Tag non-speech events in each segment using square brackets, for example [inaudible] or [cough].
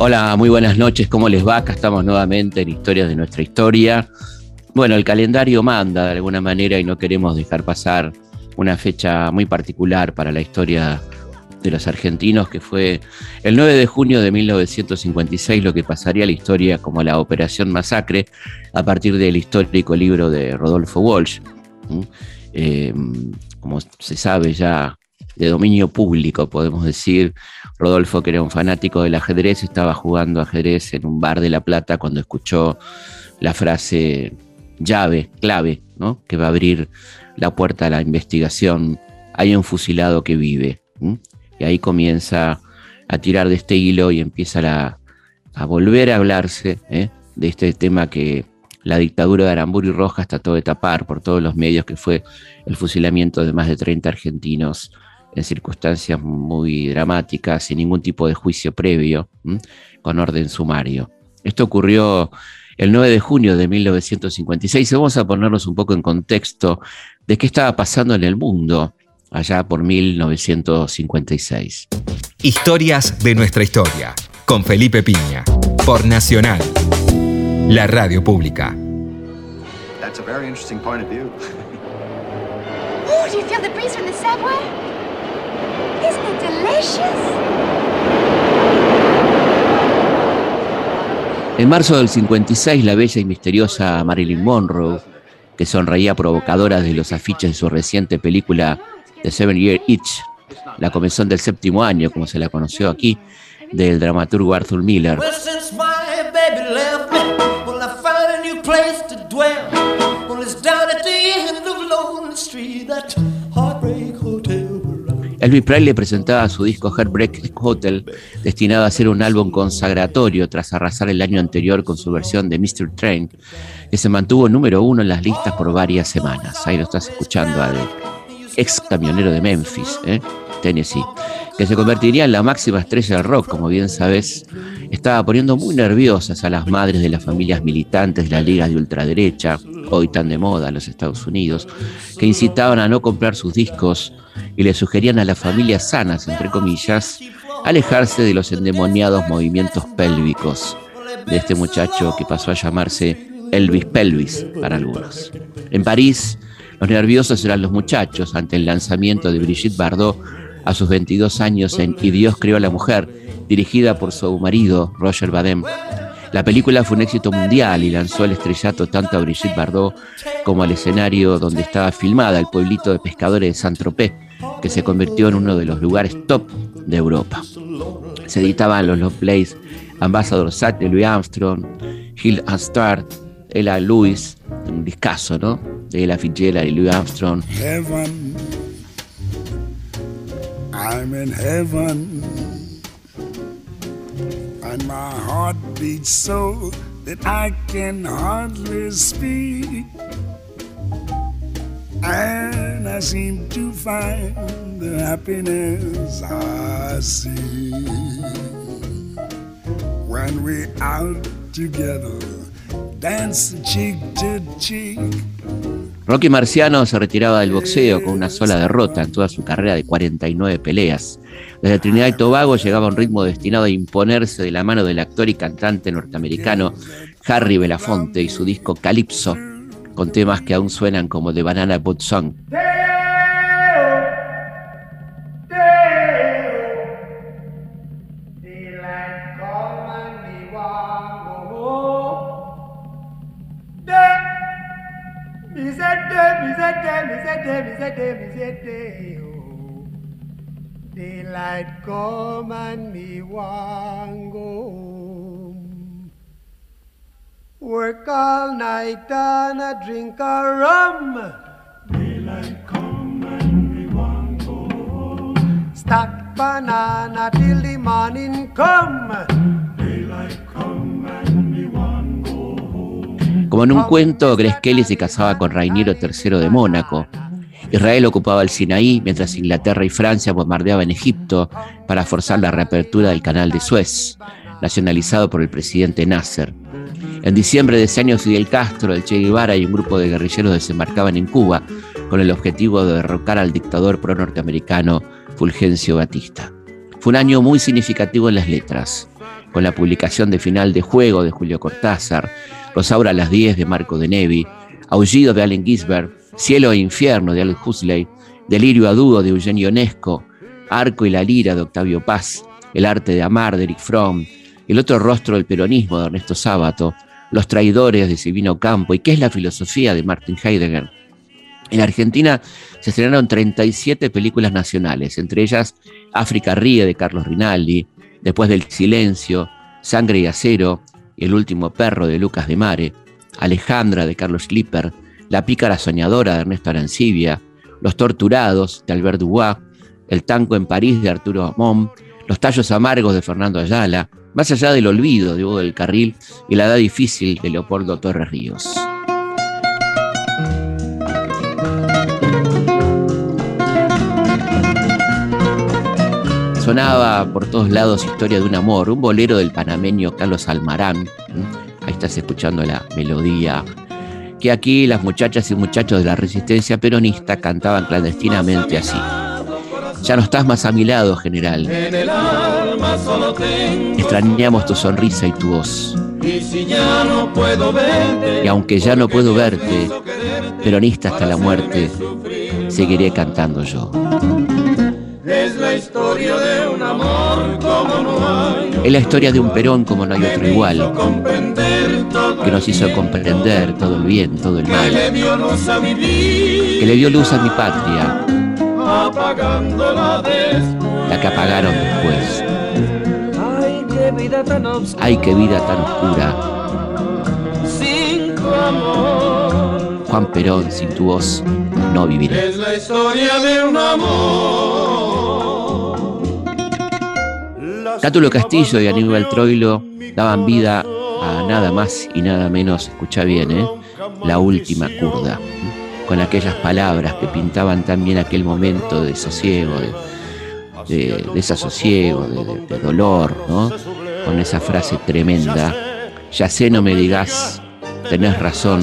Hola, muy buenas noches, ¿cómo les va? Acá estamos nuevamente en Historias de nuestra historia. Bueno, el calendario manda de alguna manera y no queremos dejar pasar una fecha muy particular para la historia de los argentinos, que fue el 9 de junio de 1956, lo que pasaría a la historia como la Operación Masacre, a partir del histórico libro de Rodolfo Walsh. Eh, como se sabe ya de dominio público, podemos decir, Rodolfo, que era un fanático del ajedrez, estaba jugando ajedrez en un bar de La Plata cuando escuchó la frase llave, clave, ¿no? que va a abrir la puerta a la investigación. Hay un fusilado que vive. Y ahí comienza a tirar de este hilo y empieza a volver a hablarse ¿eh? de este tema que la dictadura de Aramburu y Rojas trató de tapar por todos los medios, que fue el fusilamiento de más de 30 argentinos en circunstancias muy dramáticas, sin ningún tipo de juicio previo, con orden sumario. Esto ocurrió el 9 de junio de 1956. Vamos a ponernos un poco en contexto de qué estaba pasando en el mundo allá por 1956. Historias de nuestra historia, con Felipe Piña, por Nacional, la radio pública. That's a very interesting point of view. [laughs] oh, do you feel the breeze from the subway? En marzo del 56, la bella y misteriosa Marilyn Monroe, que sonreía provocadora de los afiches de su reciente película The Seven Year Itch, la comenzón del séptimo año, como se la conoció aquí, del dramaturgo Arthur Miller. Elvis Presley presentaba su disco Heartbreak Hotel, destinado a ser un álbum consagratorio tras arrasar el año anterior con su versión de Mr. Train, que se mantuvo número uno en las listas por varias semanas. Ahí lo estás escuchando al ex camionero de Memphis, ¿eh? Tennessee, que se convertiría en la máxima estrella del rock, como bien sabes, estaba poniendo muy nerviosas a las madres de las familias militantes de la Liga de Ultraderecha, hoy tan de moda en los Estados Unidos, que incitaban a no comprar sus discos y le sugerían a las familias sanas, entre comillas, alejarse de los endemoniados movimientos pélvicos de este muchacho que pasó a llamarse Elvis Pelvis para algunos. En París, los nerviosos eran los muchachos ante el lanzamiento de Brigitte Bardot a sus 22 años en Y Dios creó a la mujer, dirigida por su marido Roger Badem. La película fue un éxito mundial y lanzó el estrellato tanto a Brigitte Bardot como al escenario donde estaba filmada, el pueblito de pescadores de Saint-Tropez, que se convirtió en uno de los lugares top de Europa. Se editaban los long plays Ambassador Sat de Louis Armstrong, Hill and Ella Lewis, un discazo, ¿no? De Ella Fitzgerald y Louis Armstrong. I'm in heaven, and my heart beats so that I can hardly speak. And I seem to find the happiness I see when we're out together, Rocky Marciano se retiraba del boxeo con una sola derrota en toda su carrera de 49 peleas. Desde Trinidad y Tobago llegaba un ritmo destinado a imponerse de la mano del actor y cantante norteamericano Harry Belafonte y su disco Calypso, con temas que aún suenan como The Banana Boat Song. Daylight come and me want go home. Work all night and a drink a rum. Daylight come and me want go home. Stack banana till the morning come. Daylight come and me want go home. Como en un cuento, Grace Kelly se casaba con Rainiero III de Mónaco Israel ocupaba el Sinaí mientras Inglaterra y Francia bombardeaban Egipto para forzar la reapertura del canal de Suez, nacionalizado por el presidente Nasser. En diciembre de ese año, Fidel Castro, el Che Guevara y un grupo de guerrilleros desembarcaban en Cuba con el objetivo de derrocar al dictador pro-norteamericano Fulgencio Batista. Fue un año muy significativo en las letras, con la publicación de Final de Juego de Julio Cortázar, Rosaura a las 10 de Marco de Nevi, Aullido de Allen Ginsberg, Cielo e Infierno de Aldous Huxley, Delirio Adudo de Eugenio Onesco, Arco y la Lira de Octavio Paz, El arte de amar de Eric Fromm, El otro rostro del peronismo de Ernesto Sábato, Los traidores de Silvino Campo y ¿Qué es la filosofía de Martin Heidegger? En Argentina se estrenaron 37 películas nacionales, entre ellas África Ríe de Carlos Rinaldi, Después del Silencio, Sangre y Acero, El último perro de Lucas de Mare, Alejandra de Carlos Schlipper, La pícara soñadora de Ernesto Arancibia, Los torturados de Albert Dubois, El tango en París de Arturo Mom, Los tallos amargos de Fernando Ayala, Más allá del olvido de Hugo del Carril y La edad difícil de Leopoldo Torres Ríos. sonaba por todos lados Historia de un amor, un bolero del panameño Carlos Almarán. Ahí estás escuchando la melodía. Que aquí las muchachas y muchachos de la resistencia peronista cantaban clandestinamente así. Ya no estás más a mi lado, general. Extrañamos tu sonrisa y tu voz. Y aunque ya no puedo verte, peronista hasta la muerte, seguiré cantando yo. Es la historia de un amor como no hay. Es la historia de un Perón como no hay otro igual. Que nos hizo comprender todo el bien, todo el mal. Que le dio luz a mi patria. La que apagaron después. Ay, qué vida tan oscura. Juan Perón, sin tu voz, no viviré. Es la historia de un amor. Cátulo Castillo y Aníbal Troilo daban vida nada más y nada menos, escucha bien, ¿eh? la última curda, con aquellas palabras que pintaban también aquel momento de sosiego, de, desasosiego, de, dolor, ¿no? con esa frase tremenda, ya sé, no me digas, tenés razón,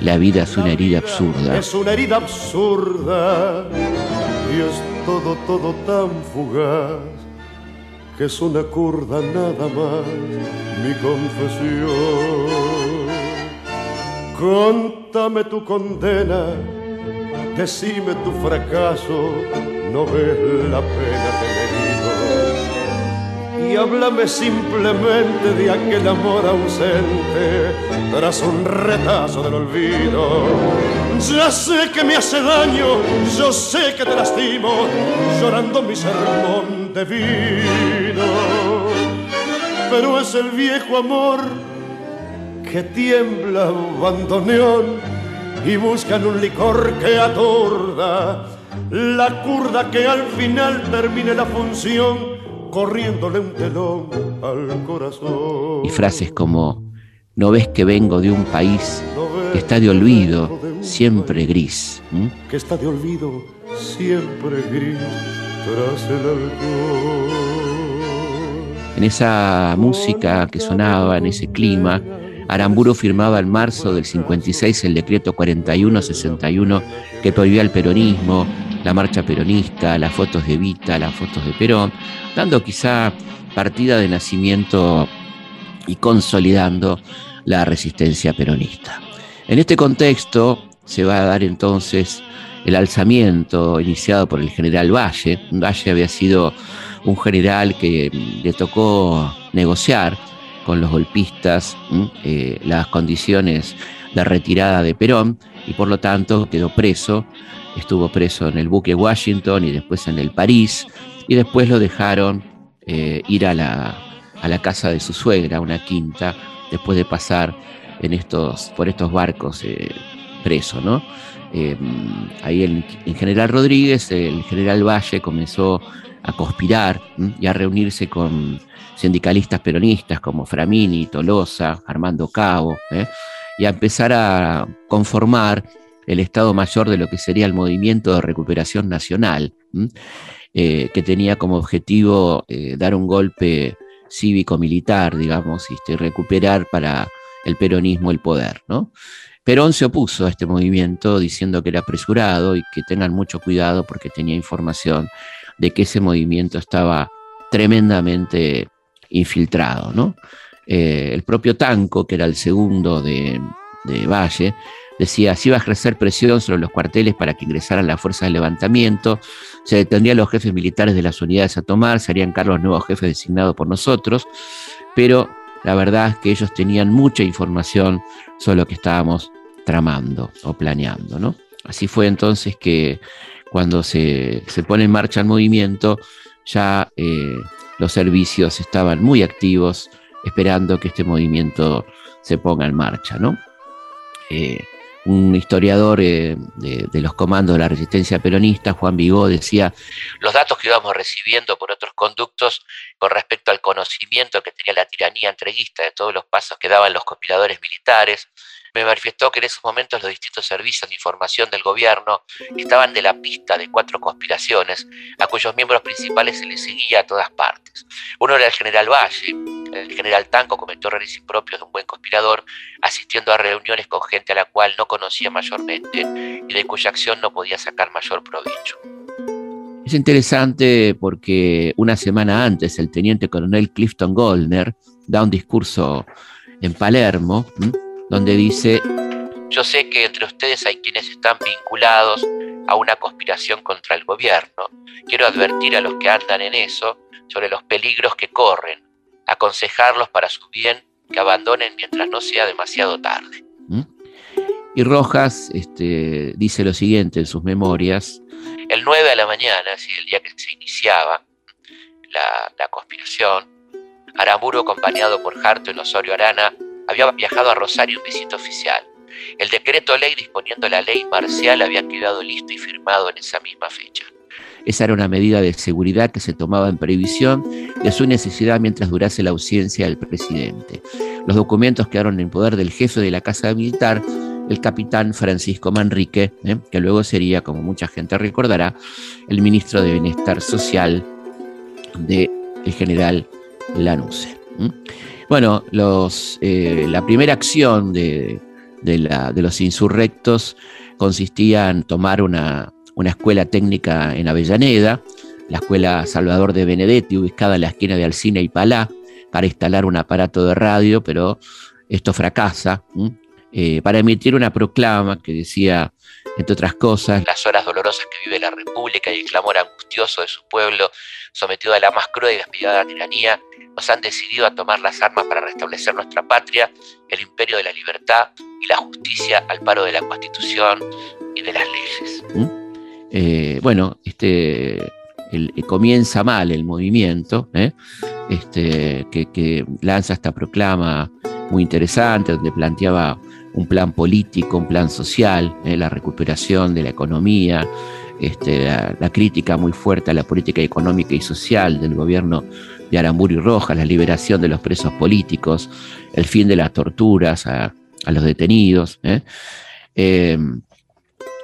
la vida es una herida absurda. Es una herida absurda y es todo, todo tan fugaz que es una curda nada más mi confesión. Contame tu condena, decime tu fracaso, no ves la pena que me Y háblame simplemente de aquel amor ausente tras un retazo del olvido. Ya sé que me hace daño, yo sé que te lastimo, llorando mi sermón vino, pero es el viejo amor que tiembla bandoneón y buscan un licor que atorda la curda que al final termine la función corriéndole un telón al corazón. Y frases como, no ves que vengo de un país que está de olvido, siempre gris. Que está de olvido, siempre gris en esa música que sonaba, en ese clima, Aramburo firmaba en marzo del 56 el decreto 4161 que prohibía el peronismo, la marcha peronista, las fotos de Vita, las fotos de Perón, dando quizá partida de nacimiento y consolidando la resistencia peronista. En este contexto se va a dar entonces el alzamiento iniciado por el general Valle. Valle había sido un general que le tocó negociar con los golpistas eh, las condiciones de retirada de Perón y por lo tanto quedó preso. Estuvo preso en el buque Washington y después en el París y después lo dejaron eh, ir a la, a la, casa de su suegra, una quinta, después de pasar en estos, por estos barcos eh, preso, ¿no? Eh, ahí el, general Rodríguez, el general Valle comenzó a conspirar y a reunirse con sindicalistas peronistas como Framini, Tolosa, Armando Cabo, y a empezar a conformar el Estado Mayor de lo que sería el Movimiento de Recuperación Nacional, eh, que tenía como objetivo dar un golpe cívico-militar, digamos, y recuperar para el peronismo el poder. Perón se opuso a este movimiento diciendo que era apresurado y que tengan mucho cuidado porque tenía información de que ese movimiento estaba tremendamente infiltrado. ¿no? Eh, el propio Tanco, que era el segundo de, de Valle, decía, si iba a ejercer presión sobre los cuarteles para que ingresaran las fuerzas de levantamiento, se detendrían los jefes militares de las unidades a tomar, se harían cargo los nuevos jefes designados por nosotros, pero la verdad es que ellos tenían mucha información sobre lo que estábamos tramando o planeando. ¿no? Así fue entonces que cuando se, pone en marcha el movimiento, ya eh, los servicios estaban muy activos esperando que este movimiento se ponga en marcha. ¿no? Eh, un historiador eh, de, los comandos de la resistencia peronista, Juan Vigó, decía, los datos que íbamos recibiendo por otros conductos con respecto al conocimiento que tenía la tiranía entreguista de todos los pasos que daban los conspiradores militares, me manifestó que en esos momentos los distintos servicios de información del gobierno estaban de la pista de cuatro conspiraciones a cuyos miembros principales se les seguía a todas partes. Uno era el general Valle, el general Tanco cometió errores impropios de un buen conspirador, asistiendo a reuniones con gente a la cual no conocía mayormente y de cuya acción no podía sacar mayor provecho. Es interesante porque una semana antes el teniente coronel Clifton Goldner da un discurso en Palermo donde dice, yo sé que entre ustedes hay quienes están vinculados a una conspiración contra el gobierno. Quiero advertir a los que andan en eso sobre los peligros que corren, aconsejarlos para su bien que abandonen mientras no sea demasiado tarde. ¿Mm? Y Rojas este, dice lo siguiente en sus memorias. El 9 de la mañana, el día que se iniciaba la, la conspiración, Aramburu, acompañado por Harto y Osorio Arana, había viajado a Rosario en visita oficial. El decreto ley disponiendo la ley marcial había quedado listo y firmado en esa misma fecha. Esa era una medida de seguridad que se tomaba en previsión de su necesidad mientras durase la ausencia del presidente. Los documentos quedaron en poder del jefe de la Casa Militar, el capitán Francisco Manrique, ¿eh? que luego sería, como mucha gente recordará, el ministro de Bienestar Social del general Lanuse. Bueno, los, eh, la primera acción de, los insurrectos consistía en tomar una, escuela técnica en Avellaneda, la escuela Salvador de Benedetti, ubicada en la esquina de Alcina y Palá, para instalar un aparato de radio, pero esto fracasa, eh, para emitir una proclama que decía, entre otras cosas, las horas dolorosas que vive la República y el clamor angustioso de su pueblo, sometido a la más cruda y despiadada tiranía, nos han decidido a tomar las armas para restablecer nuestra patria, el imperio de la libertad y la justicia al paro de la Constitución y de las leyes. ¿Mm? Eh, bueno, este, comienza mal el movimiento, ¿eh? este, que, lanza esta proclama muy interesante, donde planteaba un plan político, un plan social, ¿eh? la recuperación de la economía, este, la, crítica muy fuerte a la política económica y social del gobierno de Aramburu y Rojas, la liberación de los presos políticos, el fin de las torturas a, los detenidos. ¿eh? Eh,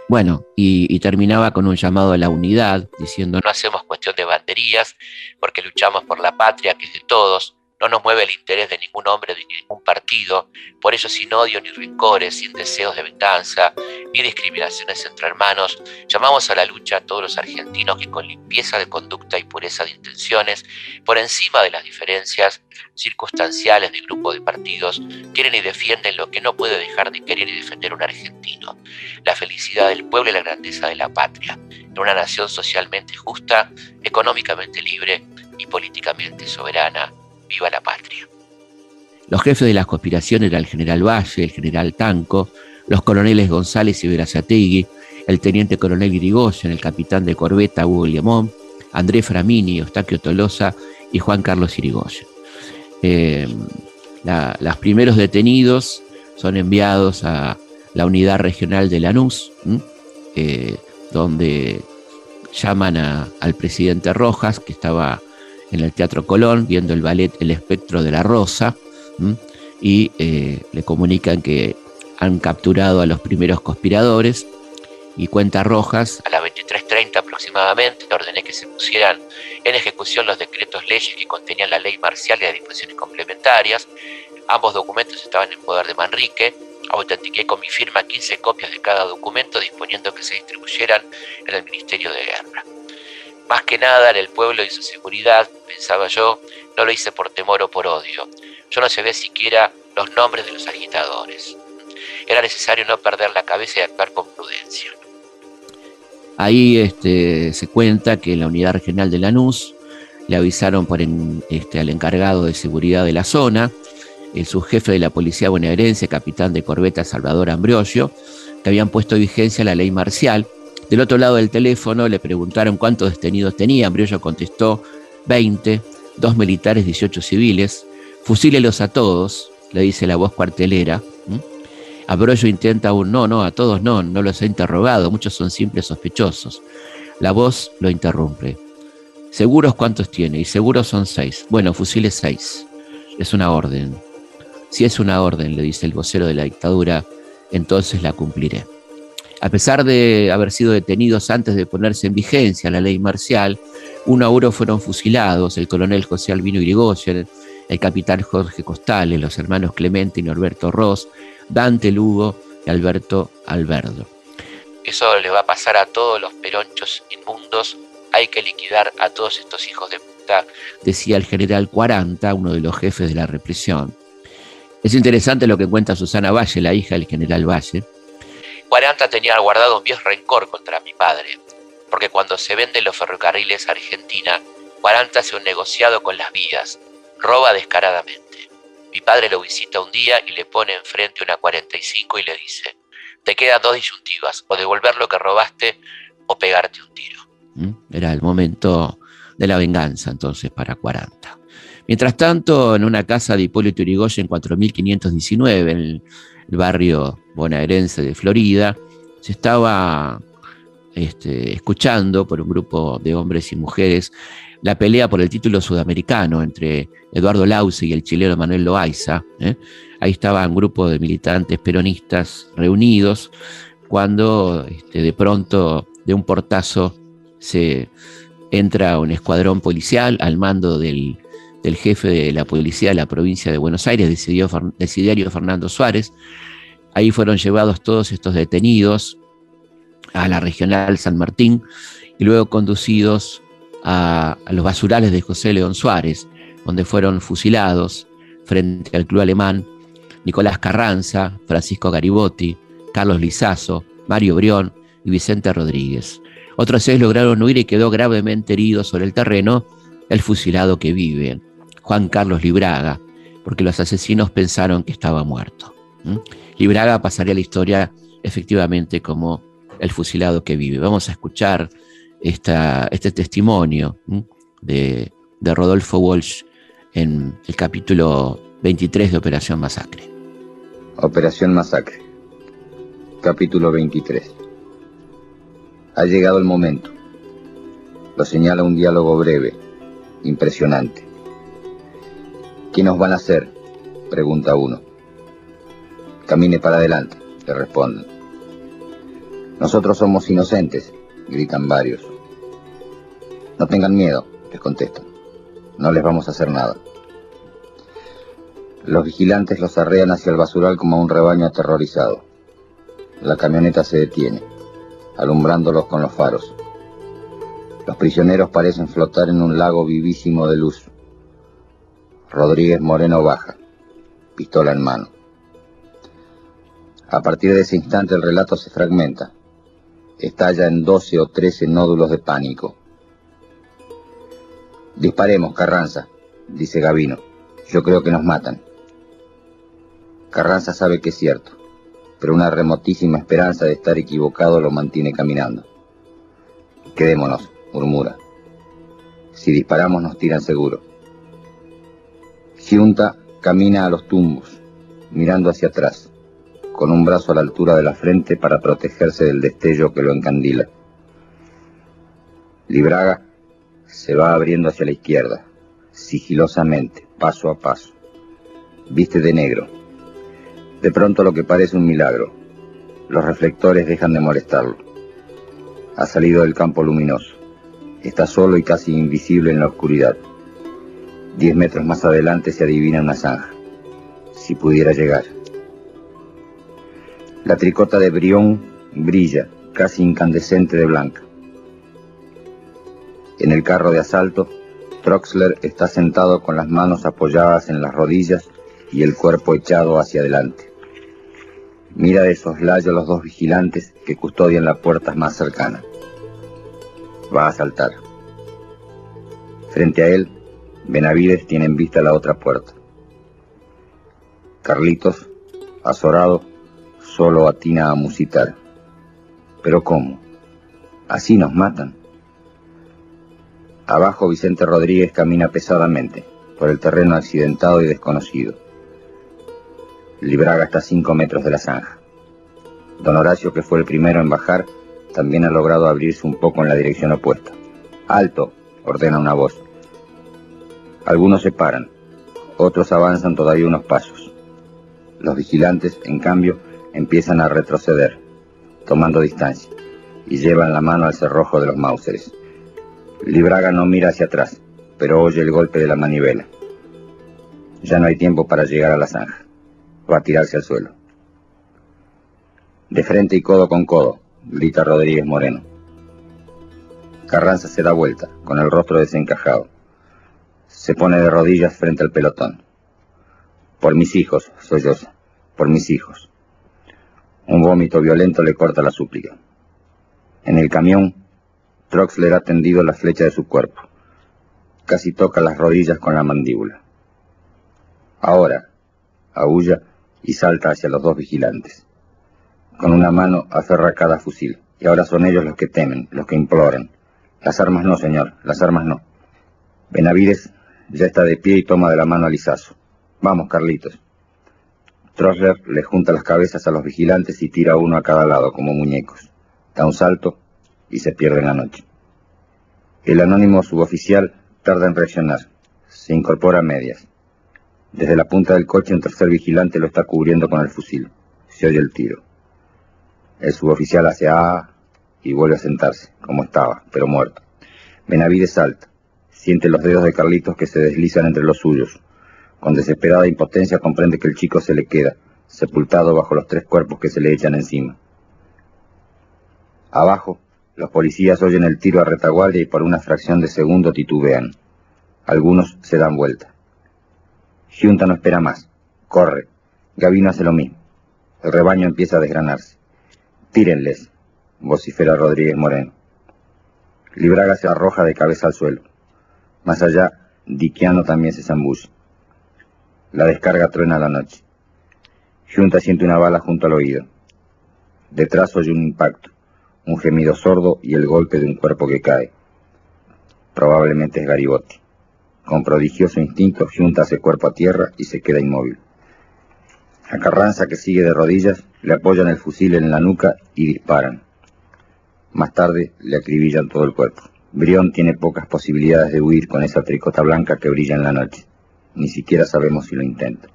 bueno, y, terminaba con un llamado a la unidad, diciendo, no hacemos cuestión de banderías, porque luchamos por la patria que es de todos, no nos mueve el interés de ningún hombre de ningún partido, por ello sin odio ni rincores, sin deseos de venganza, ni discriminaciones entre hermanos, llamamos a la lucha a todos los argentinos que con limpieza de conducta y pureza de intenciones, por encima de las diferencias circunstanciales de grupo de partidos, quieren y defienden lo que no puede dejar de querer y defender un argentino, la felicidad del pueblo y la grandeza de la patria, en una nación socialmente justa, económicamente libre y políticamente soberana Viva la patria. Los jefes de las conspiraciones eran el general Valle, el general Tanco, los coroneles González y Verazategui, el teniente coronel Irigoyen, el capitán de corbeta Hugo Lemón, Andrés Framini, Eustaquio Tolosa y Juan Carlos Irigoyen. Eh, los primeros detenidos son enviados a la unidad regional de Lanús, eh, donde llaman al presidente Rojas, que estaba en el Teatro Colón, viendo el ballet El Espectro de la Rosa, y eh, le comunican que han capturado a los primeros conspiradores y cuenta Rojas. A las 23.30 aproximadamente ordené que se pusieran en ejecución los decretos leyes que contenían la ley marcial y las disposiciones complementarias. Ambos documentos estaban en poder de Manrique. autentiqué con mi firma 15 copias de cada documento disponiendo que se distribuyeran en el Ministerio de Guerra. Más que nada en el pueblo y su seguridad, pensaba yo, no lo hice por temor o por odio. Yo no sabía siquiera los nombres de los agitadores. Era necesario no perder la cabeza y actuar con prudencia. Ahí este, se cuenta que la unidad regional de Lanús le avisaron por este, al encargado de seguridad de la zona, el subjefe de la policía bonaerense, capitán de corbeta Salvador Ambrosio, que habían puesto vigencia la ley marcial. Del otro lado del teléfono le preguntaron cuántos detenidos tenía. Ambrosio contestó 20, dos militares, 18 civiles. Fusílelos a todos, le dice la voz cuartelera. Ambrosio intenta un no, no, a todos no, no los he interrogado, muchos son simples sospechosos. La voz lo interrumpe. ¿Seguros cuántos tiene? Y seguros son seis. Bueno, fusiles seis. Es una orden. Si es una orden, le dice el vocero de la dictadura, entonces la cumpliré. A pesar de haber sido detenidos antes de ponerse en vigencia la ley marcial, uno a uno fueron fusilados el coronel José Albino Irigoyen, el capitán Jorge Costales, los hermanos Clemente y Norberto Ross, Dante Lugo y Alberto Alberdo. Eso le va a pasar a todos los peronchos inmundos hay que liquidar a todos estos hijos de puta, decía el general 40, uno de los jefes de la represión. Es interesante lo que cuenta Susana Valle, la hija del general Valle. 40 tenía guardado un viejo rencor contra mi padre, porque cuando se venden los ferrocarriles a Argentina, 40 hace un negociado con las vías, roba descaradamente. Mi padre lo visita un día y le pone enfrente una 45 y le dice, te quedan dos disyuntivas, o devolver lo que robaste o pegarte un tiro. Era el momento de la venganza entonces para 40. Mientras tanto, en una casa de Hipólito Yrigoyen en 4519, en el, barrio bonaerense de Florida, se estaba este, escuchando por un grupo de hombres y mujeres la pelea por el título sudamericano entre Eduardo Lauce y el chileno Manuel Loaiza. ¿eh? Ahí estaba un grupo de militantes peronistas reunidos cuando este, de pronto de un portazo se entra un escuadrón policial al mando del, jefe de la policía de la provincia de Buenos Aires, Desiderio Fernando Suárez. Ahí fueron llevados todos estos detenidos a la regional San Martín y luego conducidos a, a, los basurales de José León Suárez, donde fueron fusilados frente al club alemán Nicolás Carranza, Francisco Garibotti, Carlos Lizazo, Mario Brión y Vicente Rodríguez. Otros seis lograron huir y quedó gravemente herido sobre el terreno el fusilado que vive, Juan Carlos Libraga, porque los asesinos pensaron que estaba muerto. Libraga pasaría la historia efectivamente como el fusilado que vive. Vamos a escuchar este testimonio de, de Rodolfo Walsh en el capítulo 23 de Operación Masacre. Operación Masacre, capítulo 23. Ha llegado el momento. Lo señala un diálogo breve, impresionante. ¿Qué nos van a hacer? Pregunta uno. Camine para adelante, le responden. Nosotros somos inocentes, gritan varios. No tengan miedo, les contestan. No les vamos a hacer nada. Los vigilantes los arrean hacia el basural como a un rebaño aterrorizado. La camioneta se detiene alumbrándolos con los faros. Los prisioneros parecen flotar en un lago vivísimo de luz. Rodríguez Moreno baja, pistola en mano. A partir de ese instante el relato se fragmenta. Estalla en 12 o 13 nódulos de pánico. Disparemos, Carranza, dice Gavino. Yo creo que nos matan. Carranza sabe que es cierto pero una remotísima esperanza de estar equivocado lo mantiene caminando. Quedémonos, murmura. Si disparamos nos tiran seguro. Giunta camina a los tumbos, mirando hacia atrás, con un brazo a la altura de la frente para protegerse del destello que lo encandila. Libraga se va abriendo hacia la izquierda, sigilosamente, paso a paso. Viste de negro, de pronto lo que parece un milagro. Los reflectores dejan de molestarlo. Ha salido del campo luminoso. Está solo y casi invisible en la oscuridad. Diez metros más adelante se adivina una zanja. Si pudiera llegar. La tricota de Brión brilla, casi incandescente de blanca. En el carro de asalto, Troxler está sentado con las manos apoyadas en las rodillas y el cuerpo echado hacia adelante. Mira de soslayo a los dos vigilantes que custodian la puerta más cercana. Va a saltar. Frente a él, Benavides tiene en vista la otra puerta. Carlitos, azorado, solo atina a musitar. ¿Pero cómo? ¿Así nos matan? Abajo Vicente Rodríguez camina pesadamente por el terreno accidentado y desconocido. Libraga está a cinco metros de la zanja. Don Horacio, que fue el primero en bajar, también ha logrado abrirse un poco en la dirección opuesta. ¡Alto! ordena una voz. Algunos se paran, otros avanzan todavía unos pasos. Los vigilantes, en cambio, empiezan a retroceder, tomando distancia, y llevan la mano al cerrojo de los Mauseres. Libraga no mira hacia atrás, pero oye el golpe de la manivela. Ya no hay tiempo para llegar a la zanja va a tirarse al suelo. De frente y codo con codo, grita Rodríguez Moreno. Carranza se da vuelta, con el rostro desencajado. Se pone de rodillas frente al pelotón. Por mis hijos, solloza, por mis hijos. Un vómito violento le corta la súplica. En el camión, Troxler ha tendido la flecha de su cuerpo. Casi toca las rodillas con la mandíbula. Ahora, aúlla, y salta hacia los dos vigilantes. Con una mano aferra cada fusil, y ahora son ellos los que temen, los que imploran. Las armas no, señor, las armas no. Benavides ya está de pie y toma de la mano a Lizazo. Vamos, Carlitos. Trosler le junta las cabezas a los vigilantes y tira uno a cada lado, como muñecos. Da un salto y se pierde en la noche. El anónimo suboficial tarda en reaccionar. Se incorpora a medias. Desde la punta del coche un tercer vigilante lo está cubriendo con el fusil. Se oye el tiro. El suboficial hace A y vuelve a sentarse, como estaba, pero muerto. Benavides salta. Siente los dedos de Carlitos que se deslizan entre los suyos. Con desesperada impotencia comprende que el chico se le queda, sepultado bajo los tres cuerpos que se le echan encima. Abajo, los policías oyen el tiro a retaguardia y por una fracción de segundo titubean. Algunos se dan vuelta. Junta no espera más. Corre. Gavino hace lo mismo. El rebaño empieza a desgranarse. Tírenles, vocifera Rodríguez Moreno. Libraga se arroja de cabeza al suelo. Más allá, Diquiano también se zambulle. La descarga truena la noche. Junta siente una bala junto al oído. Detrás oye un impacto, un gemido sordo y el golpe de un cuerpo que cae. Probablemente es Garibotti. Con prodigioso instinto, Junta hace cuerpo a tierra y se queda inmóvil. A Carranza, que sigue de rodillas, le apoyan el fusil en la nuca y disparan. Más tarde le acribillan todo el cuerpo. Brión tiene pocas posibilidades de huir con esa tricota blanca que brilla en la noche. Ni siquiera sabemos si lo intenta.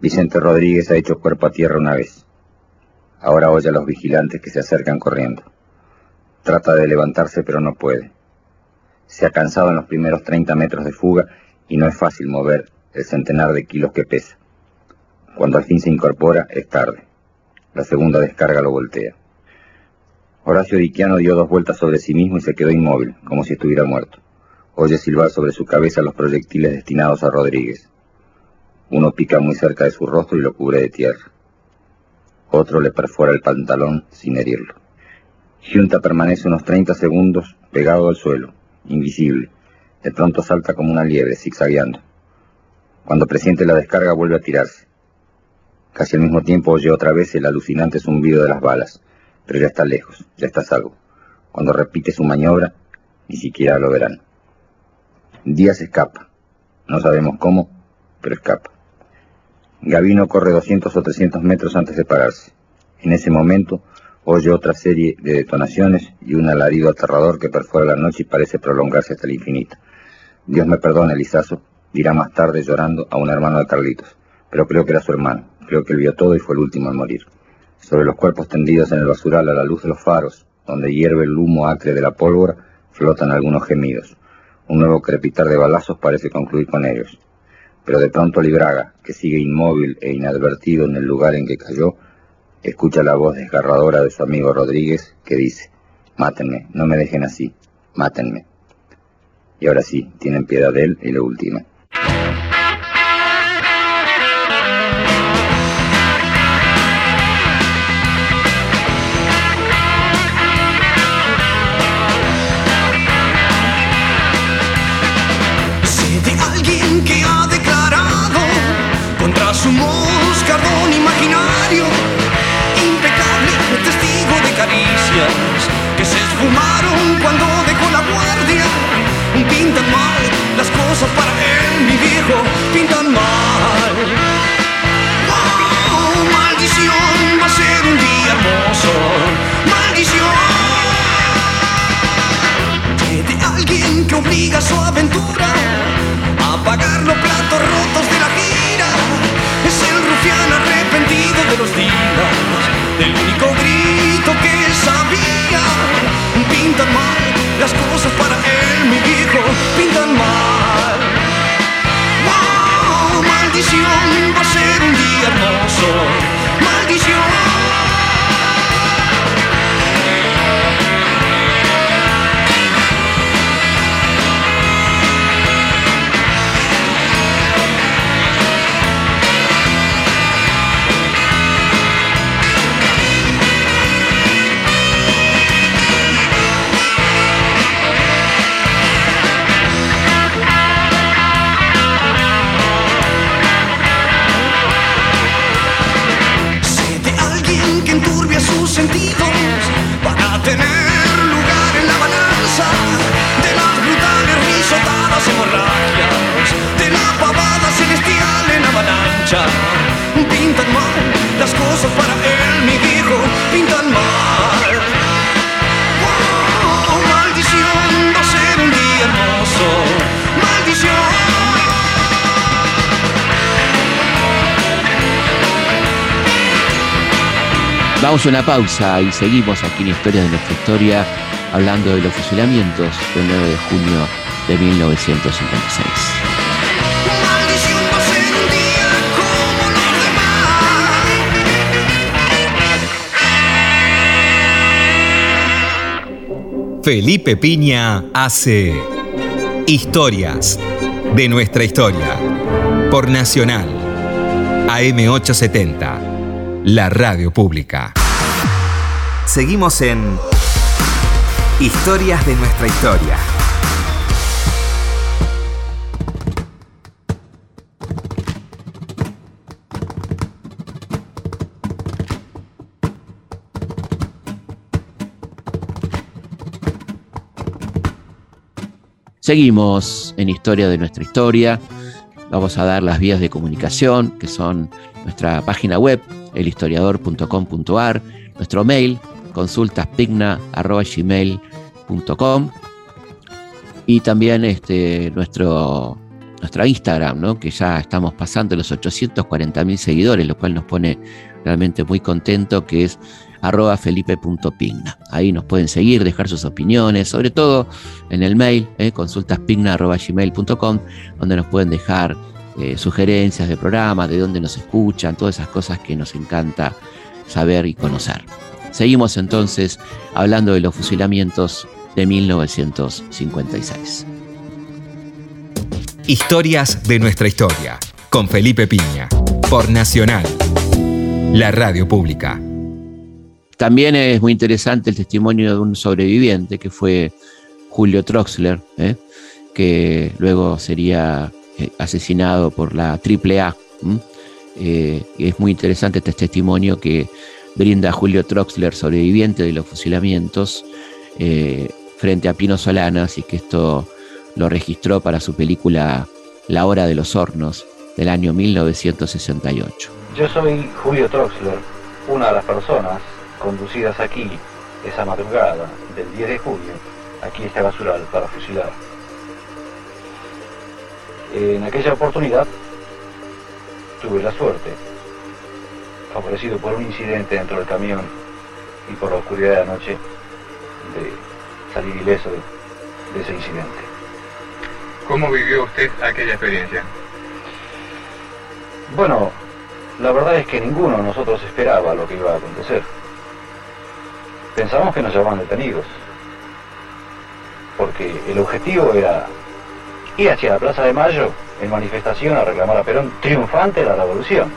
Vicente Rodríguez ha hecho cuerpo a tierra una vez. Ahora oye a los vigilantes que se acercan corriendo. Trata de levantarse pero no puede. Se ha cansado en los primeros 30 metros de fuga y no es fácil mover el centenar de kilos que pesa. Cuando al fin se incorpora, es tarde. La segunda descarga lo voltea. Horacio Diquiano dio dos vueltas sobre sí mismo y se quedó inmóvil, como si estuviera muerto. Oye silbar sobre su cabeza los proyectiles destinados a Rodríguez. Uno pica muy cerca de su rostro y lo cubre de tierra. Otro le perfora el pantalón sin herirlo. Junta permanece unos 30 segundos pegado al suelo, invisible. De pronto salta como una liebre, zigzagueando. Cuando presiente la descarga vuelve a tirarse. Casi al mismo tiempo oye otra vez el alucinante zumbido de las balas, pero ya está lejos, ya está salvo. Cuando repite su maniobra, ni siquiera lo verán. Díaz escapa. No sabemos cómo, pero escapa. Gavino corre 200 o 300 metros antes de pararse. En ese momento, oye otra serie de detonaciones y un alarido aterrador que perfora la noche y parece prolongarse hasta el infinito. Dios me perdone, Lizazo, dirá más tarde llorando a un hermano de Carlitos, pero creo que era su hermano, creo que él vio todo y fue el último en morir. Sobre los cuerpos tendidos en el basural a la luz de los faros, donde hierve el humo acre de la pólvora, flotan algunos gemidos. Un nuevo crepitar de balazos parece concluir con ellos. Pero de pronto Libraga, que sigue inmóvil e inadvertido en el lugar en que cayó, escucha la voz desgarradora de su amigo Rodríguez que dice, mátenme, no me dejen así, mátenme. Y ahora sí, tienen piedad de él y lo ultiman. que se esfumaron cuando dejó la guardia. Pintan mal las cosas para él, mi viejo, pintan mal. Oh, maldición, va a ser un día hermoso. Maldición. De alguien que obliga a su aventura a pagar los platos rotos de la gira. Rufián arrepentido de los días, del único grito que sabía. Pintan mal las cosas para él, mi hijo, pintan mal. Wow, maldición, va a ser un día hermoso. Maldición. Una pausa y seguimos aquí en Historia de nuestra historia hablando de los fusilamientos del 9 de junio de 1956. Felipe Piña hace Historias de nuestra historia por Nacional AM870, la radio pública. Seguimos en Historias de nuestra historia. Seguimos en Historia de nuestra historia. Vamos a dar las vías de comunicación, que son nuestra página web, elhistoriador.com.ar, nuestro mail, consultaspigna.gmail.com y también este, nuestro, nuestra Instagram, ¿no? que ya estamos pasando los 840 mil seguidores, lo cual nos pone realmente muy contento, que es arroba felipe.pigna. Ahí nos pueden seguir, dejar sus opiniones, sobre todo en el mail, eh, consultaspigna.gmail.com, donde nos pueden dejar eh, sugerencias de programas, de dónde nos escuchan, todas esas cosas que nos encanta saber y conocer. Seguimos entonces hablando de los fusilamientos de 1956. Historias de nuestra historia, con Felipe Piña, por Nacional, la radio pública. También es muy interesante el testimonio de un sobreviviente que fue Julio Troxler, ¿eh? que luego sería eh, asesinado por la AAA. Eh, es muy interesante este testimonio que brinda Julio Troxler, sobreviviente de los fusilamientos, frente a Pino Solanas, y que esto lo registró para su película La Hora de los Hornos del año 1968. Yo soy Julio Troxler, una de las personas conducidas aquí esa madrugada del 10 de junio aquí este basural para fusilar. En aquella oportunidad tuve la suerte, favorecido por un incidente dentro del camión y por la oscuridad de la noche, de salir ileso de, ese incidente. ¿Cómo vivió usted aquella experiencia? Bueno, la verdad es que ninguno de nosotros esperaba lo que iba a acontecer. Pensábamos que nos llevaban detenidos, porque el objetivo era ir hacia la Plaza de Mayo en manifestación a reclamar a Perón triunfante de la revolución.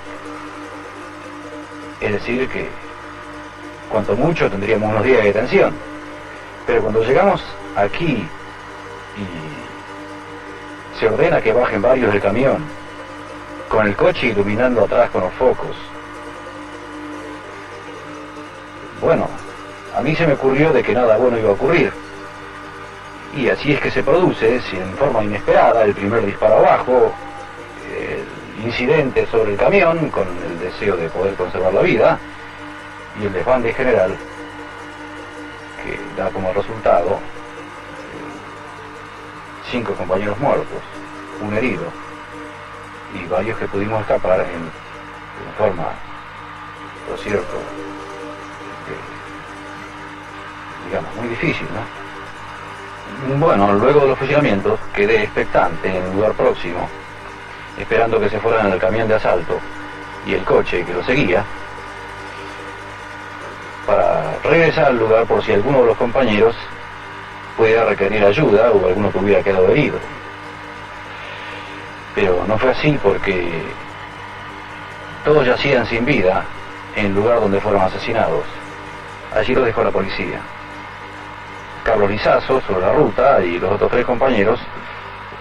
Es decir, que cuanto mucho tendríamos unos días de detención. Pero cuando llegamos aquí y se ordena que bajen varios del camión, con el coche iluminando atrás con los focos, bueno, a mí se me ocurrió de que nada bueno iba a ocurrir. Y así es que se produce, en forma inesperada, el primer disparo abajo, el incidente sobre el camión con deseo de poder conservar la vida y el desbande general que da como resultado eh, cinco compañeros muertos, un herido y varios que pudimos escapar en, forma, por cierto, digamos, muy difícil, ¿no? Bueno, luego de los fusilamientos quedé expectante en un lugar próximo, esperando que se fueran el camión de asalto y el coche que lo seguía, para regresar al lugar por si alguno de los compañeros pudiera requerir ayuda o alguno que hubiera quedado herido. Pero no fue así porque todos yacían sin vida en el lugar donde fueron asesinados. Allí lo dejó la policía. Carlos Lizazo sobre la ruta y los otros tres compañeros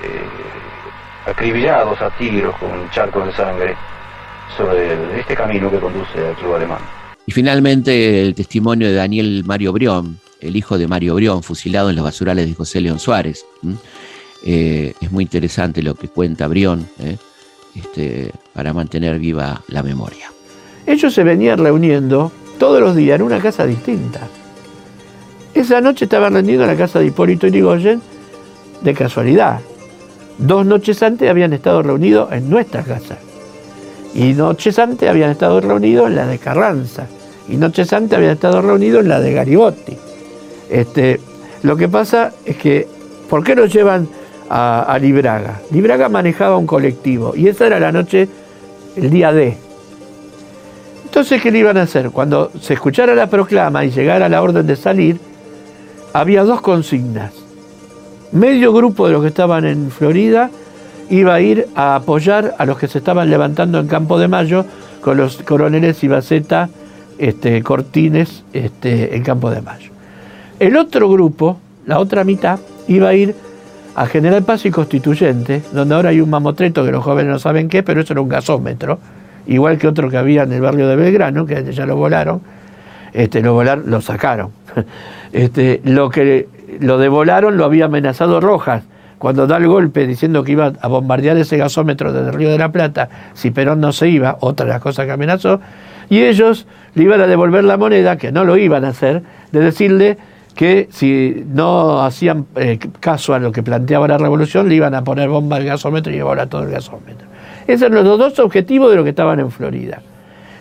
eh, acribillados a tiros con charcos de sangre sobre este camino que conduce al club alemán. Y finalmente el testimonio de Daniel Mario Brión, el hijo de Mario Brión, fusilado en los basurales de José León Suárez. Eh, es muy interesante lo que cuenta Brión ¿eh? este, para mantener viva la memoria. Ellos se venían reuniendo todos los días en una casa distinta. Esa noche estaban reunidos en la casa de Hipólito Yrigoyen de casualidad. Dos noches antes habían estado reunidos en nuestra casa. Y noches antes habían estado reunidos en la de Carranza. Y noches antes habían estado reunidos en la de Garibotti. Este, lo que pasa es que, ¿por qué nos llevan a, a Libraga? Libraga manejaba un colectivo y esa era la noche, el día D. Entonces, ¿qué le iban a hacer? Cuando se escuchara la proclama y llegara la orden de salir, había dos consignas. Medio grupo de los que estaban en Florida iba a ir a apoyar a los que se estaban levantando en Campo de Mayo con los coroneles Ibaceta, este, Cortines este, en Campo de Mayo. El otro grupo, la otra mitad, iba a ir a General Paz y Constituyente, donde ahora hay un mamotreto que los jóvenes no saben qué, pero eso era un gasómetro, igual que otro que había en el barrio de Belgrano, que ya lo volaron, este, lo, volaron, lo sacaron. [laughs] Este, lo que lo devolaron lo había amenazado Rojas cuando da el golpe diciendo que iba a bombardear ese gasómetro desde el Río de la Plata si Perón no se iba, otra de las cosas que amenazó, y ellos le iban a devolver la moneda, que no lo iban a hacer, de decirle que si no hacían eh, caso a lo que planteaba la revolución, le iban a poner bomba al gasómetro y llevar a todo el gasómetro. Esos eran los dos objetivos de los que estaban en Florida.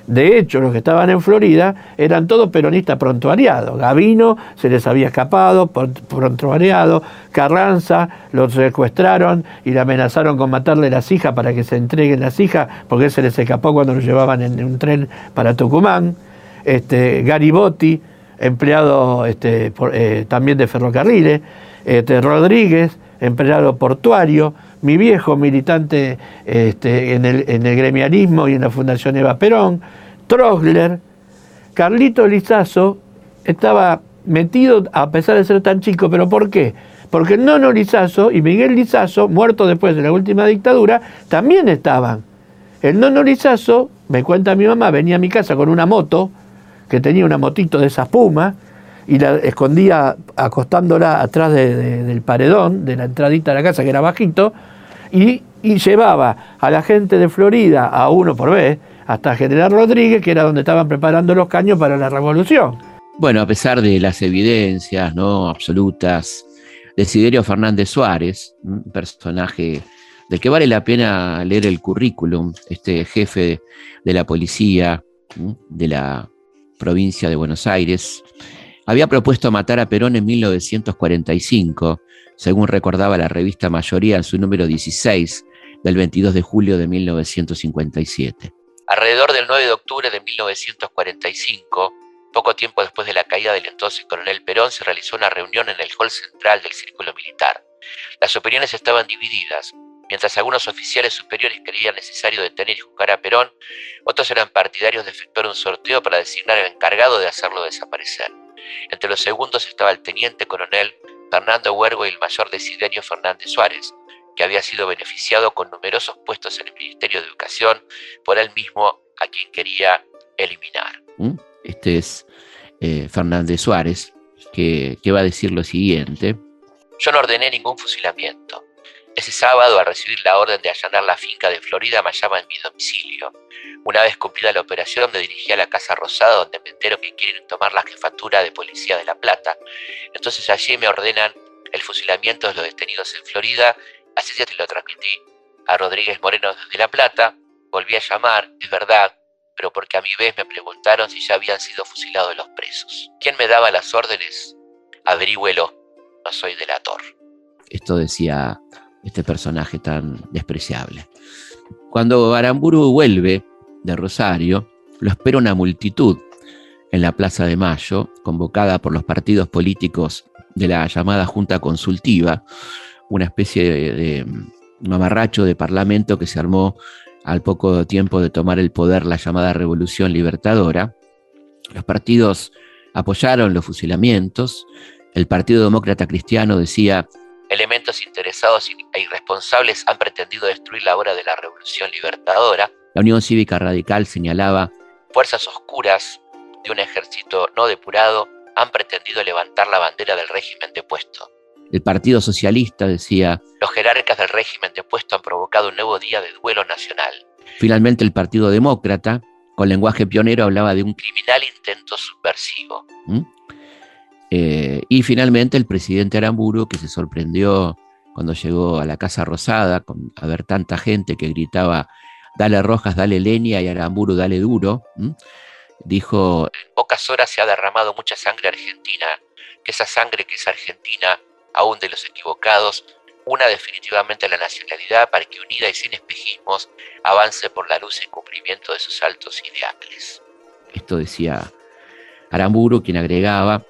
De hecho, los que estaban en Florida eran todos peronistas prontuariados. Gavino se les había escapado, prontuariado. Carranza los secuestraron y le amenazaron con matarle las hijas para que se entreguen las hijas, porque se les escapó cuando los llevaban en un tren para Tucumán. Este, Garibotti, empleado este, eh, también de ferrocarriles. Este, Rodríguez, empleado portuario mi viejo militante este, en, el, en, gremialismo y en la Fundación Eva Perón, Trogler, Carlito Lizazo estaba metido a pesar de ser tan chico, pero ¿por qué? Porque el Nono Lizazo y Miguel Lizazo, muerto después de la última dictadura, también estaban. El Nono Lizazo, me cuenta mi mamá, venía a mi casa con una moto, que tenía una motito de esa espuma, y la escondía acostándola atrás del paredón, de la entradita de la casa, que era bajito, y, llevaba a la gente de Florida, a uno por vez, hasta General Rodríguez, que era donde estaban preparando los caños para la revolución. Bueno, a pesar de las evidencias no absolutas, Desiderio Fernández Suárez, un personaje del que vale la pena leer el currículum, este jefe de la policía de la provincia de Buenos Aires, había propuesto matar a Perón en 1945, según recordaba la revista Mayoría en su número 16 del 22 de julio de 1957. Alrededor del 9 de octubre de 1945, poco tiempo después de la caída del entonces coronel Perón, se realizó una reunión en el hall central del Círculo Militar. Las opiniones estaban divididas. Mientras algunos oficiales superiores creían necesario detener y juzgar a Perón, otros eran partidarios de efectuar un sorteo para designar al encargado de hacerlo desaparecer. Entre los segundos estaba el teniente coronel Fernando Huergo y el mayor Desiderio Fernández Suárez, que había sido beneficiado con numerosos puestos en el Ministerio de Educación por él mismo a quien quería eliminar. ¿Mm? Este es eh, Fernández Suárez, que, que va a decir lo siguiente. Yo no ordené ningún fusilamiento. Ese sábado, al recibir la orden de allanar la finca de Florida, me llama en mi domicilio. Una vez cumplida la operación, me dirigí a la Casa Rosada, donde me entero que quieren tomar la jefatura de policía de La Plata. Entonces allí me ordenan el fusilamiento de los detenidos en Florida. Así ya te lo transmití a Rodríguez Moreno desde La Plata. Volví a llamar, es verdad, pero porque a mi vez me preguntaron si ya habían sido fusilados los presos. ¿Quién me daba las órdenes? Averígüelo, no soy delator. Esto decía este personaje tan despreciable. Cuando Aramburu vuelve de Rosario, lo espera una multitud en la Plaza de Mayo, convocada por los partidos políticos de la llamada Junta Consultiva, una especie de, mamarracho de parlamento que se armó al poco tiempo de tomar el poder la llamada Revolución Libertadora. Los partidos apoyaron los fusilamientos. El Partido Demócrata Cristiano decía elementos interesados e irresponsables han pretendido destruir la obra de la Revolución Libertadora. La Unión Cívica Radical señalaba fuerzas oscuras de un ejército no depurado han pretendido levantar la bandera del régimen depuesto. El Partido Socialista decía, los jerarcas del régimen depuesto han provocado un nuevo día de duelo nacional. Finalmente el Partido Demócrata, con lenguaje pionero, hablaba de un criminal intento subversivo. Eh, y finalmente el presidente Aramburu, que se sorprendió cuando llegó a la Casa Rosada, con, a ver tanta gente que gritaba, dale rojas, dale leña y Aramburu, dale duro, dijo, en pocas horas se ha derramado mucha sangre argentina, que esa sangre que es argentina, aún de los equivocados, una definitivamente la nacionalidad para que unida y sin espejismos avance por la luz y cumplimiento de sus altos ideales. Esto decía Aramburu, quien agregaba,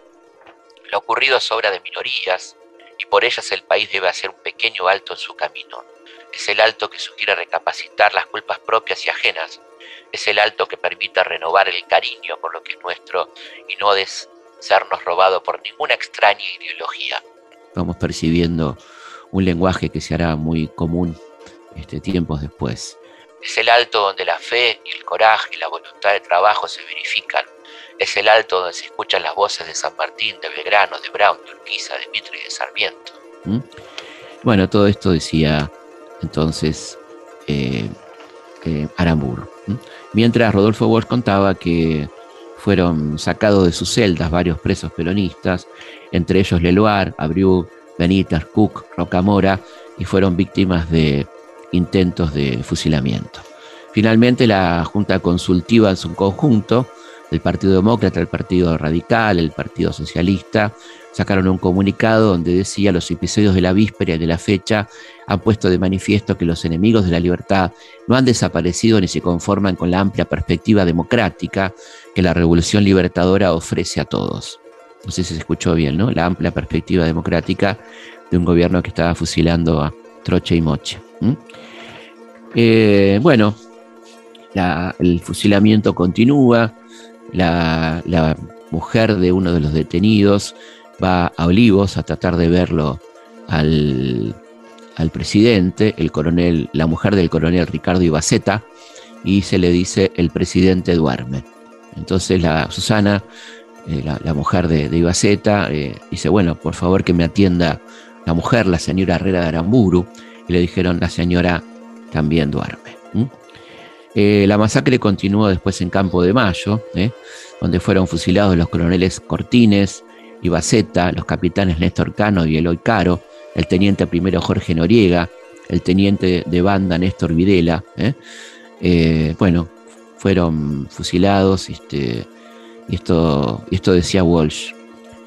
lo ocurrido es obra de minorías y por ellas el país debe hacer un pequeño alto en su camino. Es el alto que sugiere recapacitar las culpas propias y ajenas. Es el alto que permita renovar el cariño por lo que es nuestro y no des sernos robado por ninguna extraña ideología. Vamos percibiendo un lenguaje que se hará muy común este, tiempos después. Es el alto donde la fe y el coraje y la voluntad de trabajo se verifican es el alto donde se escuchan las voces de San Martín, de Belgrano, de Brown, de Urquiza, de Mitre y de Sarmiento. ¿Mm? Bueno, todo esto decía entonces eh, eh, Aramburu. Mientras Rodolfo Bosch contaba que fueron sacados de sus celdas varios presos peronistas, entre ellos Leloir, Abriú, Benítez, Cook, Rocamora, y fueron víctimas de intentos de fusilamiento. Finalmente, la Junta Consultiva en su conjunto el Partido Demócrata, el Partido Radical, el Partido Socialista, sacaron un comunicado donde decía los episodios de la víspera y de la fecha han puesto de manifiesto que los enemigos de la libertad no han desaparecido ni se conforman con la amplia perspectiva democrática que la revolución libertadora ofrece a todos. No sé si se escuchó bien, ¿no? La amplia perspectiva democrática de un gobierno que estaba fusilando a troche y moche. Eh, bueno, el fusilamiento continúa la, mujer de uno de los detenidos va a Olivos a tratar de verlo al, presidente, el coronel, la mujer del coronel Ricardo Ibaceta, y se le dice el presidente duerme. Entonces la Susana, eh, la, mujer de, Ibaceta, eh, dice, bueno, por favor que me atienda la mujer, la señora Herrera de Aramburu, y le dijeron, la señora también duerme. Eh, la masacre continuó después en Campo de Mayo, ¿eh? donde fueron fusilados los coroneles Cortines y Baceta, los capitanes Néstor Cano y Eloy Caro, el teniente primero Jorge Noriega, el teniente de banda Néstor Videla. ¿eh? bueno, fueron fusilados este, y, esto, esto decía Walsh.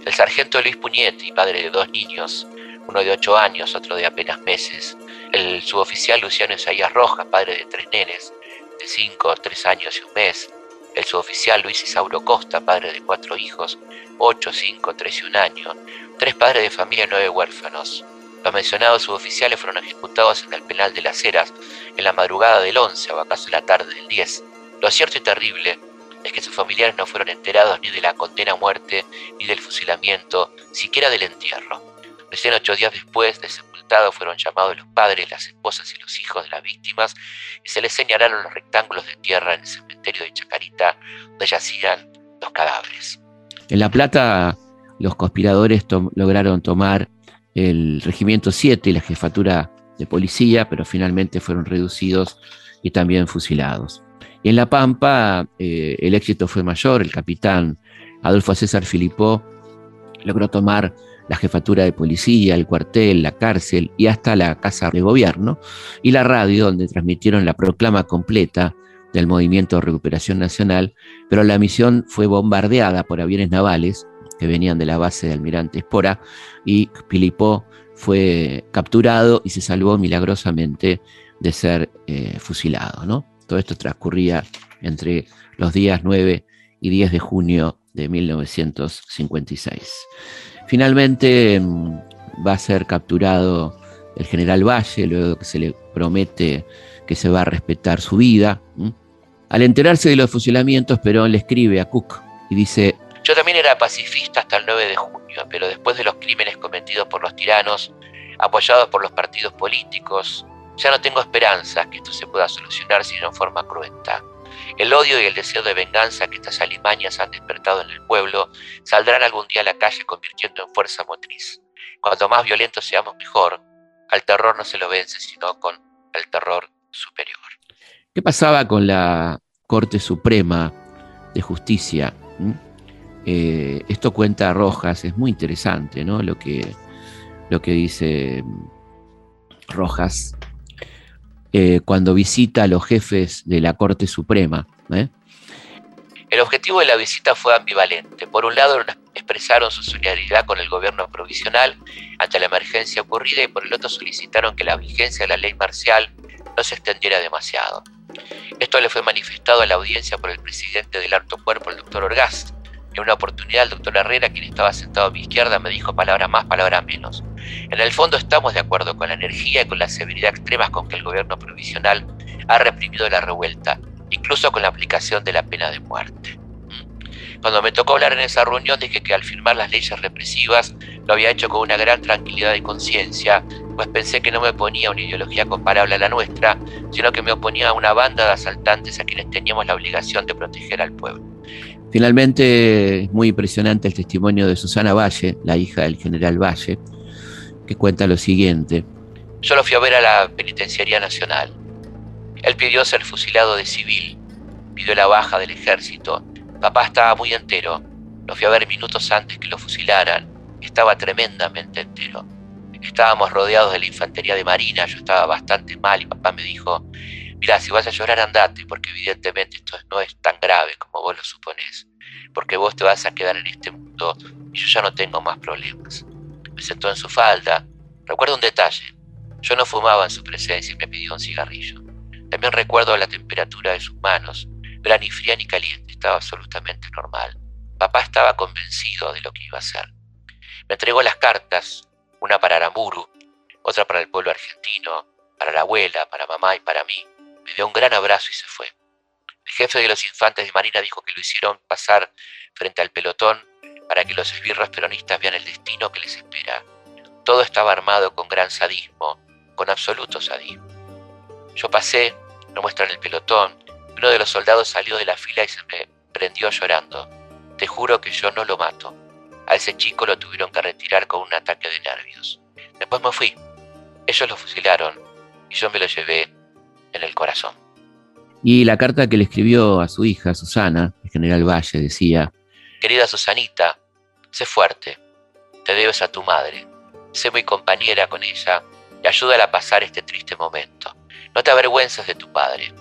El sargento Luis Puñetti, padre de dos niños, uno de ocho años, otro de apenas meses. El suboficial Luciano Isaías Rojas, padre de tres nenes, de 5, 3 años y un mes, el suboficial Luis Isauro Costa, padre de cuatro hijos, 8, 5, 3 y un año, tres padres de familia y nueve huérfanos. Los mencionados suboficiales fueron ejecutados en el penal de las Heras en la madrugada del 11 o acaso en la tarde del 10. Lo cierto y terrible es que sus familiares no fueron enterados ni de la condena a muerte, ni del fusilamiento, siquiera del entierro. Recién ocho días después del fueron llamados los padres, las esposas y los hijos de las víctimas y se les señalaron los rectángulos de tierra en el cementerio de Chacarita donde yacían los cadáveres. En La Plata los conspiradores lograron tomar el Regimiento 7 y la jefatura de policía, pero finalmente fueron reducidos y también fusilados. Y en La Pampa eh, el éxito fue mayor, el capitán Adolfo César Filipó logró tomar la jefatura de policía, el cuartel, la cárcel y hasta la casa de gobierno y la radio donde transmitieron la proclama completa del movimiento de recuperación nacional, pero la misión fue bombardeada por aviones navales que venían de la base de Almirante Espora y Filipó fue capturado y se salvó milagrosamente de ser eh, fusilado. ¿no? Todo esto transcurría entre los días 9 y 10 de junio de 1956. Finalmente mm, va a ser capturado el general Valle, luego que se le promete que se va a respetar su vida. Al enterarse de los fusilamientos, Perón le escribe a Cook y dice, yo también era pacifista hasta el 9 de junio, pero después de los crímenes cometidos por los tiranos, apoyados por los partidos políticos, ya no tengo esperanzas que esto se pueda solucionar sino en forma cruenta. El odio y el deseo de venganza que estas alimañas han despertado en el pueblo saldrán algún día a la calle convirtiendo en fuerza motriz. Cuanto más violentos seamos mejor. Al terror no se lo vence sino con el terror superior. ¿Qué pasaba con la Corte Suprema de Justicia? Eh, esto cuenta Rojas, es muy interesante ¿no? lo, que, lo que dice mm, Rojas eh, cuando visita a los jefes de la Corte Suprema. ¿eh? El objetivo de la visita fue ambivalente. Por un lado, expresaron su solidaridad con el gobierno provisional ante la emergencia ocurrida y por el otro solicitaron que la vigencia de la ley marcial no se extendiera demasiado. Esto le fue manifestado a la audiencia por el presidente del alto cuerpo, el doctor Orgaz, en una oportunidad, el doctor Herrera, quien estaba sentado a mi izquierda, me dijo palabra más, palabra menos. En el fondo estamos de acuerdo con la energía y con la severidad extremas con que el gobierno provisional ha reprimido la revuelta, incluso con la aplicación de la pena de muerte. Cuando me tocó hablar en esa reunión dije que al firmar las leyes represivas lo había hecho con una gran tranquilidad y conciencia, pues pensé que no me ponía una ideología comparable a la nuestra, sino que me oponía a una banda de asaltantes a quienes teníamos la obligación de proteger al pueblo. Finalmente muy impresionante el testimonio de Susana Valle, la hija del general Valle, que cuenta lo siguiente. Yo lo fui a ver a la Penitenciaría Nacional. Él pidió ser fusilado de civil, pidió la baja del ejército. Papá estaba muy entero. Lo fui a ver minutos antes que lo fusilaran. Estaba tremendamente entero. Estábamos rodeados de la infantería de Marina, yo estaba bastante mal y papá me dijo, Mira, si vas a llorar, andate, porque evidentemente esto no es tan grave como vos lo suponés. Porque vos te vas a quedar en este mundo y yo ya no tengo más problemas. Sentó en su falda. Recuerdo un detalle. Yo no fumaba en su presencia y me pidió un cigarrillo. También recuerdo la temperatura de sus manos. No era ni fría ni caliente, estaba absolutamente normal. Papá estaba convencido de lo que iba a hacer. Me entregó las cartas, una para Aramburu, otra para el pueblo argentino, para la abuela, para mamá y para mí me dio un gran abrazo y se fue. El jefe de los infantes de Marina dijo que lo hicieron pasar frente al pelotón para que los esbirros peronistas vean el destino que les espera. Todo estaba armado con gran sadismo, con absoluto sadismo. Yo pasé, no muestran el pelotón, uno de los soldados salió de la fila y se me prendió llorando. Te juro que yo no lo mato. A ese chico lo tuvieron que retirar con un ataque de nervios. Después me fui. Ellos lo fusilaron y yo me lo llevé en el corazón. Y la carta que le escribió a su hija, Susana, el general Valle, decía, Querida Susanita, sé fuerte, te debes a tu madre, sé muy compañera con ella y ayúdala a pasar este triste momento. No te avergüences de tu padre,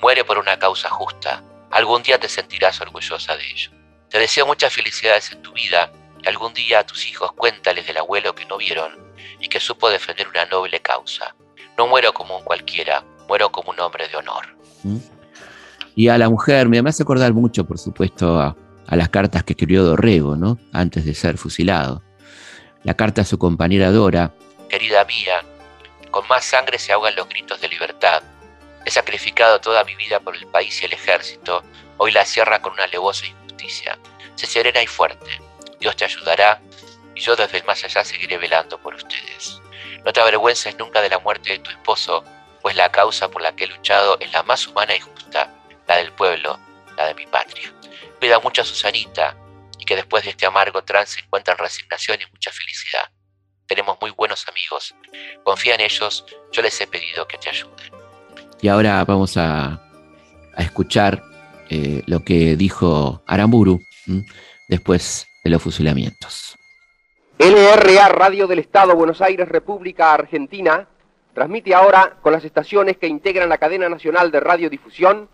muere por una causa justa, algún día te sentirás orgullosa de ello. Te deseo muchas felicidades en tu vida y algún día a tus hijos cuéntales del abuelo que no vieron y que supo defender una noble causa. No muero como un cualquiera, muero como un hombre de honor. ¿Mm? Y a la mujer, me hace acordar mucho, por supuesto, a, las cartas que escribió Dorrego, ¿no? Antes de ser fusilado. La carta a su compañera Dora, querida mía, con más sangre se ahogan los gritos de libertad. He sacrificado toda mi vida por el país y el ejército. Hoy la cierra con una alevosa injusticia. Sé serena y fuerte. Dios te ayudará y yo desde el más allá seguiré velando por ustedes. No te avergüences nunca de la muerte de tu esposo, pues la causa por la que he luchado es la más humana y justa, la del pueblo, la de mi patria. Cuida mucho a Susanita y que después de este amargo trance encuentren resignación y mucha felicidad. Tenemos muy buenos amigos. Confía en ellos. Yo les he pedido que te ayuden. Y ahora vamos a, escuchar eh, lo que dijo Aramburu después de los fusilamientos. LRA Radio del Estado Buenos Aires, República Argentina, transmite ahora con las estaciones que integran la cadena nacional de radiodifusión,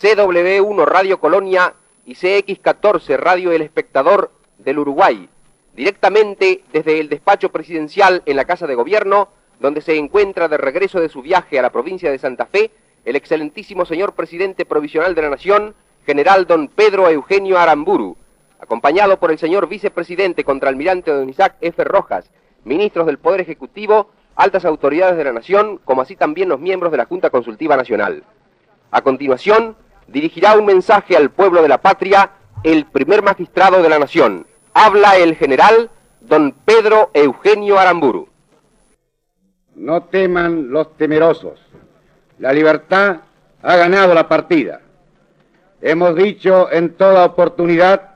CW1 Radio Colonia y CX14 Radio El Espectador del Uruguay, directamente desde el despacho presidencial en la Casa de Gobierno, donde se encuentra de regreso de su viaje a la provincia de Santa Fe el excelentísimo señor presidente provisional de la Nación, general don Pedro Eugenio Aramburu, acompañado por el señor vicepresidente contraalmirante don Isaac F. Rojas, ministros del Poder Ejecutivo, altas autoridades de la Nación, como así también los miembros de la Junta Consultiva Nacional. A continuación, dirigirá un mensaje al pueblo de la patria el primer magistrado de la Nación, Habla el general don Pedro Eugenio Aramburu. No teman los temerosos. La libertad ha ganado la partida. Hemos dicho en toda oportunidad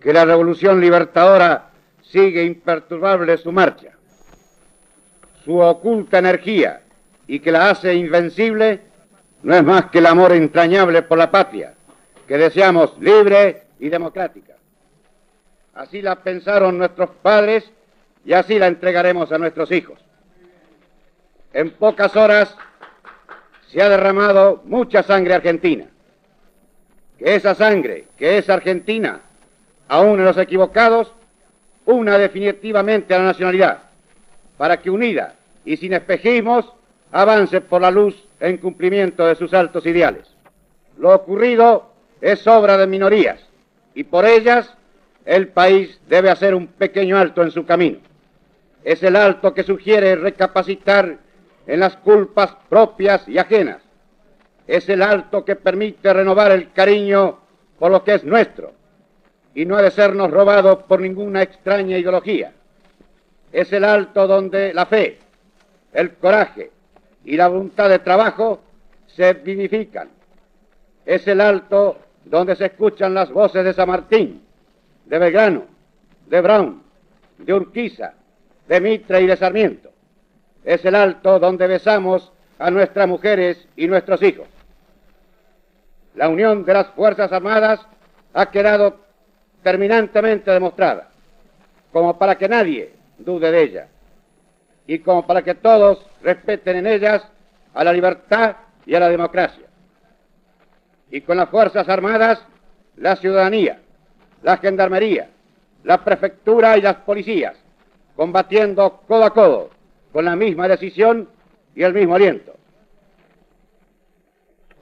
que la revolución libertadora sigue imperturbable su marcha. Su oculta energía y que la hace invencible no es más que el amor entrañable por la patria, que deseamos libre y democrática. Así la pensaron nuestros padres y así la entregaremos a nuestros hijos. En pocas horas se ha derramado mucha sangre argentina. Que esa sangre, que es argentina, aún en los equivocados, una definitivamente a la nacionalidad, para que unida y sin espejismos avance por la luz en cumplimiento de sus altos ideales. Lo ocurrido es obra de minorías y por ellas el país debe hacer un pequeño alto en su camino. Es el alto que sugiere recapacitar en las culpas propias y ajenas. Es el alto que permite renovar el cariño por lo que es nuestro y no ha de sernos robado por ninguna extraña ideología. Es el alto donde la fe, el coraje y la voluntad de trabajo se vivifican. Es el alto donde se escuchan las voces de San Martín, de Belgrano, de Brown, de Urquiza, de Mitra y de Sarmiento. Es el alto donde besamos a nuestras mujeres y nuestros hijos. La unión de las Fuerzas Armadas ha quedado terminantemente demostrada, como para que nadie dude de ella, y como para que todos respeten en ellas a la libertad y a la democracia. Y con las Fuerzas Armadas, la ciudadanía, la gendarmería, la prefectura y las policías, combatiendo codo a codo, con la misma decisión y el mismo aliento.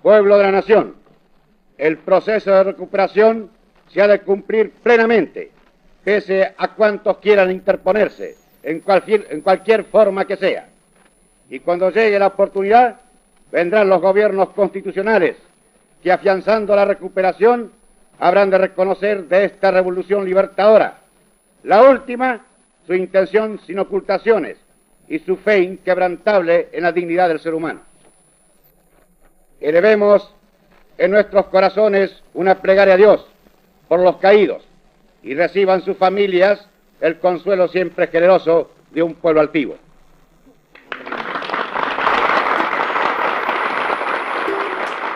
Pueblo de la nación, el proceso de recuperación se ha de cumplir plenamente, pese a cuantos quieran interponerse en cualquier, forma que sea. Y cuando llegue la oportunidad, vendrán los gobiernos constitucionales que afianzando la recuperación habrán de reconocer de esta revolución libertadora. La última, su intención sin ocultaciones y su fe inquebrantable en la dignidad del ser humano. Elevemos en nuestros corazones una plegaria a Dios por los caídos y reciban sus familias el consuelo siempre generoso de un pueblo altivo.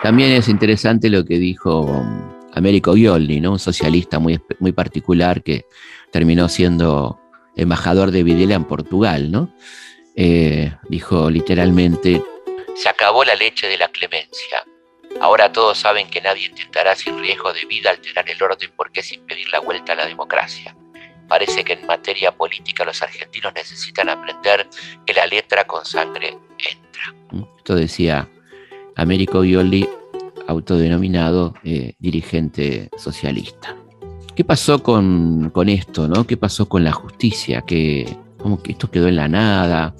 También es interesante lo que dijo Américo Violli, ¿no? un socialista muy, muy particular que terminó siendo embajador de Videla en Portugal, ¿no? Eh, dijo literalmente, se acabó la leche de la clemencia. Ahora todos saben que nadie intentará sin riesgo de vida alterar el orden porque es impedir la vuelta a la democracia. Parece que en materia política los argentinos necesitan aprender que la letra con sangre entra. Esto decía Américo Violli autodenominado eh, dirigente socialista. ¿Qué pasó con, esto? ¿no? ¿Qué pasó con la justicia? que esto quedó en la nada?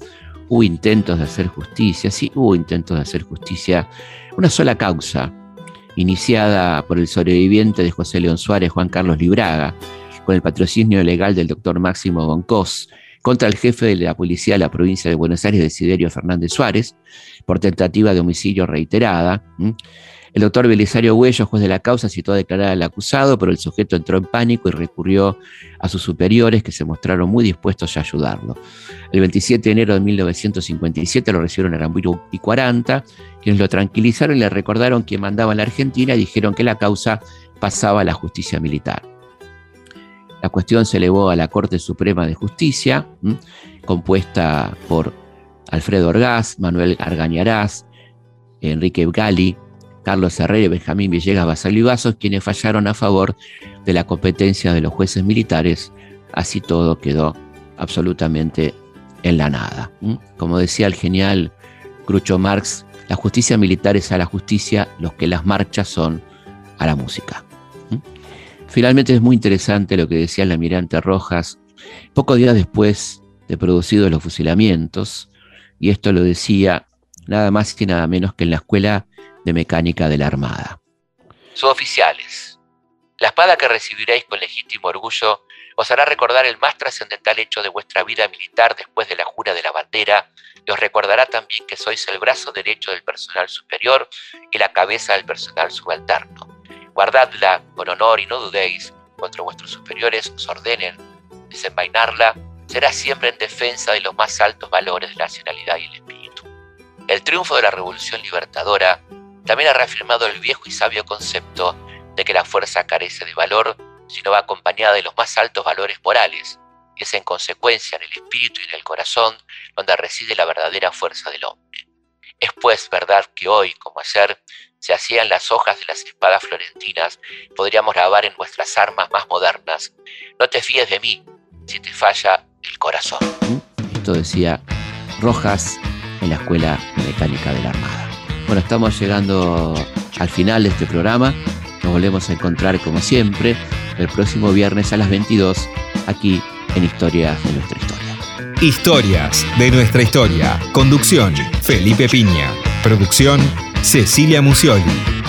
Hubo intentos de hacer justicia, sí, hubo intentos de hacer justicia. Una sola causa, iniciada por el sobreviviente de José León Suárez, Juan Carlos Libraga, con el patrocinio legal del doctor Máximo Boncós, contra el jefe de la policía de la provincia de Buenos Aires, Desiderio Fernández Suárez, por tentativa de homicidio reiterada. El doctor Belisario Huello, juez de la causa, citó a declarar al acusado, pero el sujeto entró en pánico y recurrió a sus superiores, que se mostraron muy dispuestos a ayudarlo. El 27 de enero de 1957 lo recibieron en Arambuyo y 40, quienes lo tranquilizaron y le recordaron que mandaba en la Argentina y dijeron que la causa pasaba a la justicia militar. La cuestión se elevó a la Corte Suprema de Justicia, compuesta por Alfredo Orgaz, Manuel Argañarás, Enrique Gali, Carlos Herrera y Benjamín Villegas Basalivazos, quienes fallaron a favor de la competencia de los jueces militares. Así todo quedó absolutamente en la nada. Como decía el genial Groucho Marx, la justicia militar es a la justicia, los que las marchas son a la música. Finalmente es muy interesante lo que decía el almirante Rojas, pocos días después de producidos los fusilamientos, y esto lo decía nada más y nada menos que en la Escuela de Mecánica de la Armada. Suboficiales, la espada que recibiréis con legítimo orgullo os hará recordar el más trascendental hecho de vuestra vida militar después de la jura de la bandera y os recordará también que sois el brazo derecho del personal superior y la cabeza del personal subalterno. Guardadla con honor y no dudéis, contra vuestros superiores os ordenen desenvainarla, será siempre en defensa de los más altos valores de la nacionalidad y el espíritu. El triunfo de la Revolución Libertadora también ha reafirmado el viejo y sabio concepto de que la fuerza carece de valor, sino va acompañada de los más altos valores morales, y es en consecuencia en el espíritu y en el corazón donde reside la verdadera fuerza del hombre. Es pues verdad que hoy, como ayer, se hacían las hojas de las espadas florentinas, podríamos grabar en nuestras armas más modernas. No te fíes de mí si te falla el corazón. Esto decía Rojas en la Escuela Mecánica de la Armada. Bueno, estamos llegando al final de este programa. Nos volvemos a encontrar como siempre el próximo viernes a las 22 aquí en Historias de nuestra historia. Historias de nuestra historia. Conducción, Felipe Piña. Producción, Cecilia Musioli.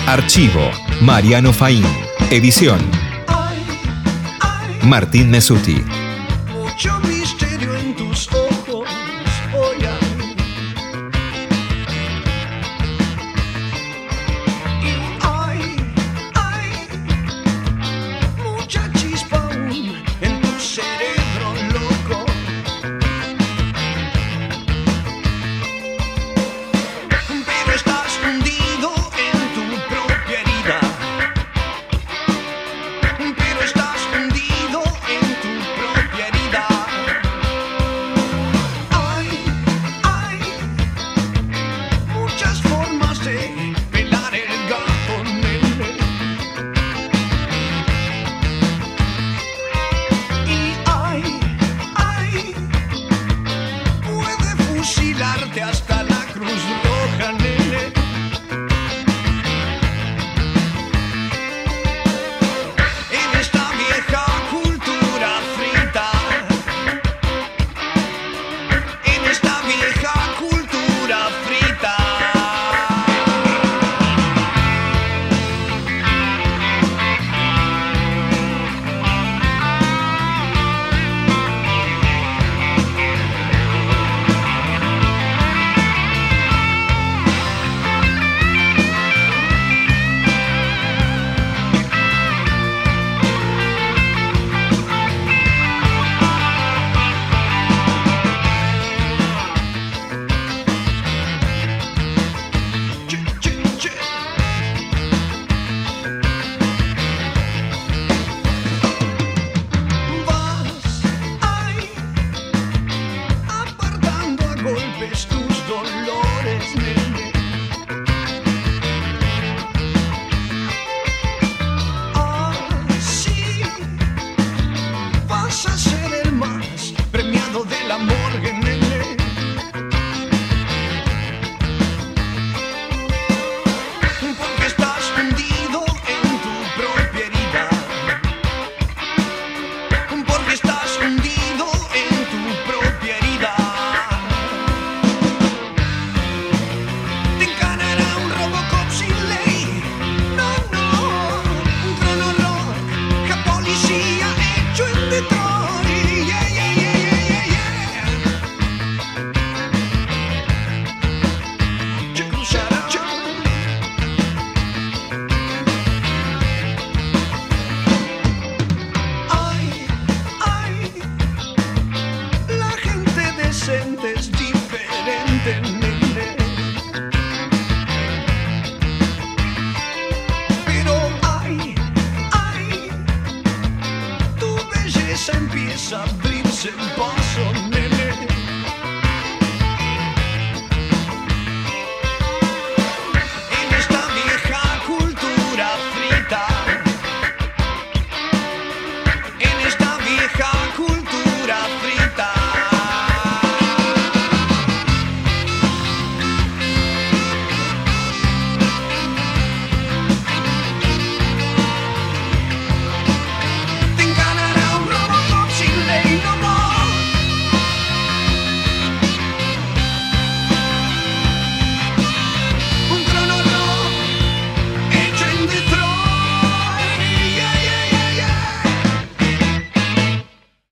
Archivo, Mariano Faín. Edición, Martín Mesuti.